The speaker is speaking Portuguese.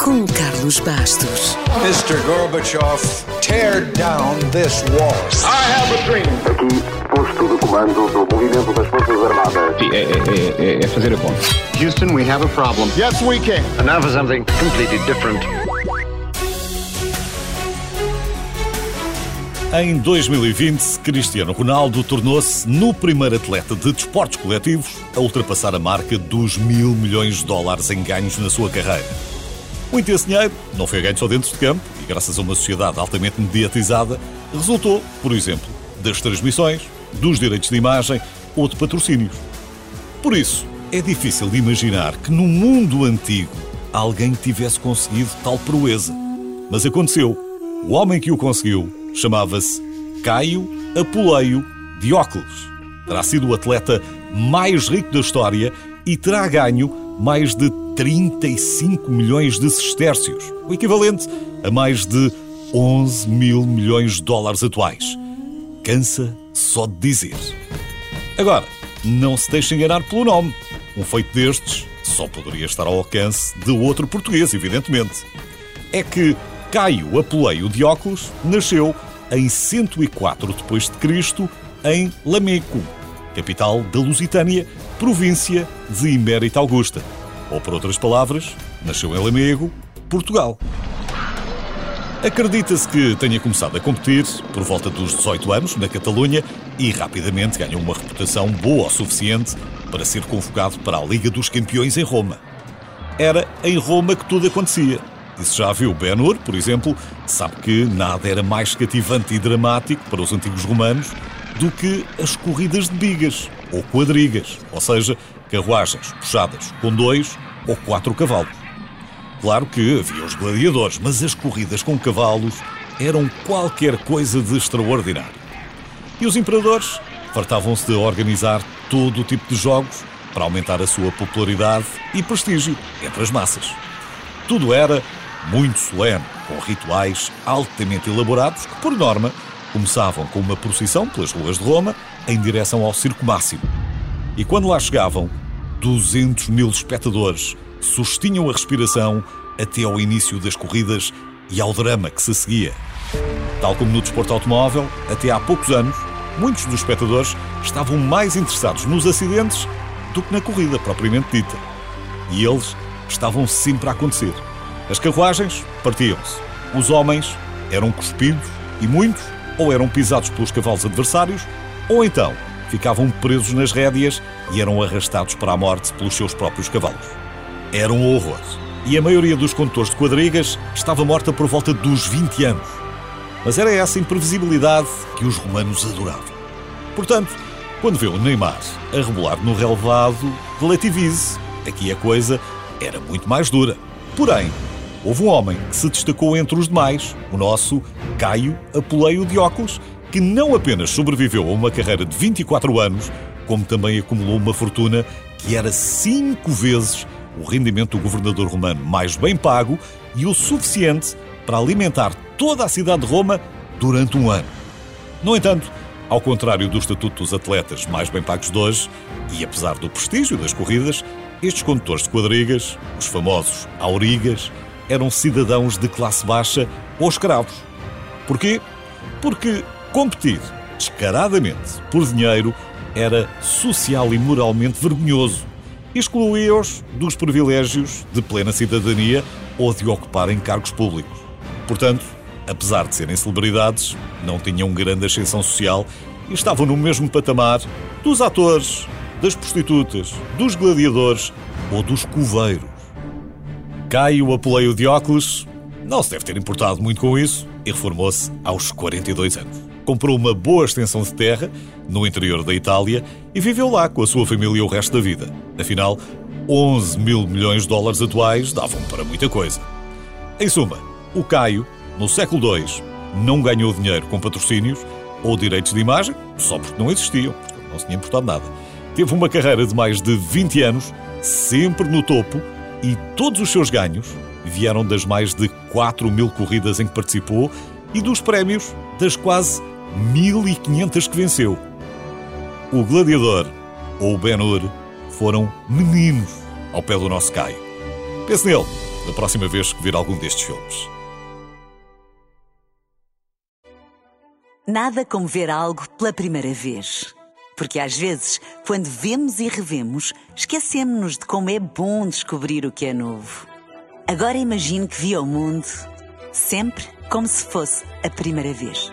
com Carlos Bastos. Mr. Gorbachev, tear down this wall. I have a dream. Aqui, posto de comando do movimento das Forças Armadas. Sim, é, é, é, é fazer a conta. Houston, we have a problem. Yes, we can. And now for something completely different. Em 2020, Cristiano Ronaldo tornou-se no primeiro atleta de desportos coletivos a ultrapassar a marca dos mil milhões de dólares em ganhos na sua carreira. Muito esse dinheiro não foi ganho só dentro de campo e, graças a uma sociedade altamente mediatizada, resultou, por exemplo, das transmissões, dos direitos de imagem ou de patrocínios. Por isso, é difícil de imaginar que no mundo antigo alguém tivesse conseguido tal proeza. Mas aconteceu. O homem que o conseguiu chamava-se Caio Apuleio Diócles. Terá sido o atleta mais rico da história e terá ganho mais de 35 milhões de sestércios, o equivalente a mais de 11 mil milhões de dólares atuais. Cansa só de dizer. Agora, não se deixe enganar pelo nome. Um feito destes só poderia estar ao alcance de outro português, evidentemente. É que Caio Apuleio Diócles nasceu em 104 depois de Cristo em Lameco, capital da Lusitânia, província de Imérita Augusta. Ou por outras palavras, nasceu em Lamego, Portugal. Acredita-se que tenha começado a competir por volta dos 18 anos na Catalunha e rapidamente ganhou uma reputação boa o suficiente para ser convocado para a Liga dos Campeões em Roma. Era em Roma que tudo acontecia. E se já viu Ben-Hur, por exemplo, sabe que nada era mais cativante e dramático para os antigos romanos do que as corridas de bigas ou quadrigas, ou seja, carruagens puxadas com dois ou quatro cavalos. Claro que havia os gladiadores, mas as corridas com cavalos eram qualquer coisa de extraordinário. E os imperadores fartavam-se de organizar todo o tipo de jogos para aumentar a sua popularidade e prestígio entre as massas. Tudo era muito solene, com rituais altamente elaborados que, por norma, começavam com uma procissão pelas ruas de Roma em direção ao Circo Máximo. E quando lá chegavam, 200 mil espectadores sustinham a respiração até ao início das corridas e ao drama que se seguia. Tal como no desporto automóvel, até há poucos anos, muitos dos espectadores estavam mais interessados nos acidentes do que na corrida propriamente dita. E eles estavam sempre a acontecer. As carruagens partiam-se. Os homens eram cuspidos e muitos ou eram pisados pelos cavalos adversários ou então ficavam presos nas rédeas e eram arrastados para a morte pelos seus próprios cavalos. Era um horror. E a maioria dos condutores de quadrigas estava morta por volta dos 20 anos. Mas era essa imprevisibilidade que os romanos adoravam. Portanto, quando vê o Neymar a rebolar no relevado, relativize. Aqui a coisa era muito mais dura. Porém, houve um homem que se destacou entre os demais, o nosso Caio Apuleio Diócles, que não apenas sobreviveu a uma carreira de 24 anos, como também acumulou uma fortuna que era cinco vezes o rendimento do governador romano mais bem pago e o suficiente para alimentar toda a cidade de Roma durante um ano. No entanto, ao contrário do estatuto dos atletas mais bem pagos de hoje, e apesar do prestígio das corridas, estes condutores de quadrigas, os famosos aurigas, eram cidadãos de classe baixa ou escravos. Porquê? Porque competir descaradamente por dinheiro era social e moralmente vergonhoso. Excluía-os dos privilégios de plena cidadania ou de ocuparem cargos públicos. Portanto, apesar de serem celebridades, não tinham grande ascensão social e estavam no mesmo patamar dos atores, das prostitutas, dos gladiadores ou dos coveiros. Caio Apuleio Diócles não se deve ter importado muito com isso e reformou-se aos 42 anos. Comprou uma boa extensão de terra no interior da Itália e viveu lá com a sua família o resto da vida. Afinal, 11 mil milhões de dólares atuais davam para muita coisa. Em suma, o Caio, no século II, não ganhou dinheiro com patrocínios ou direitos de imagem, só porque não existiam, porque não se tinha importado nada. Teve uma carreira de mais de 20 anos, sempre no topo, e todos os seus ganhos vieram das mais de 4 mil corridas em que participou e dos prémios das quase 1500 que venceu. O Gladiador ou o Ben-Hur foram meninos ao pé do nosso Caio. Pense nele da próxima vez que vir algum destes filmes. Nada como ver algo pela primeira vez. Porque às vezes, quando vemos e revemos, esquecemos-nos de como é bom descobrir o que é novo. Agora imagine que viu o mundo sempre como se fosse a primeira vez.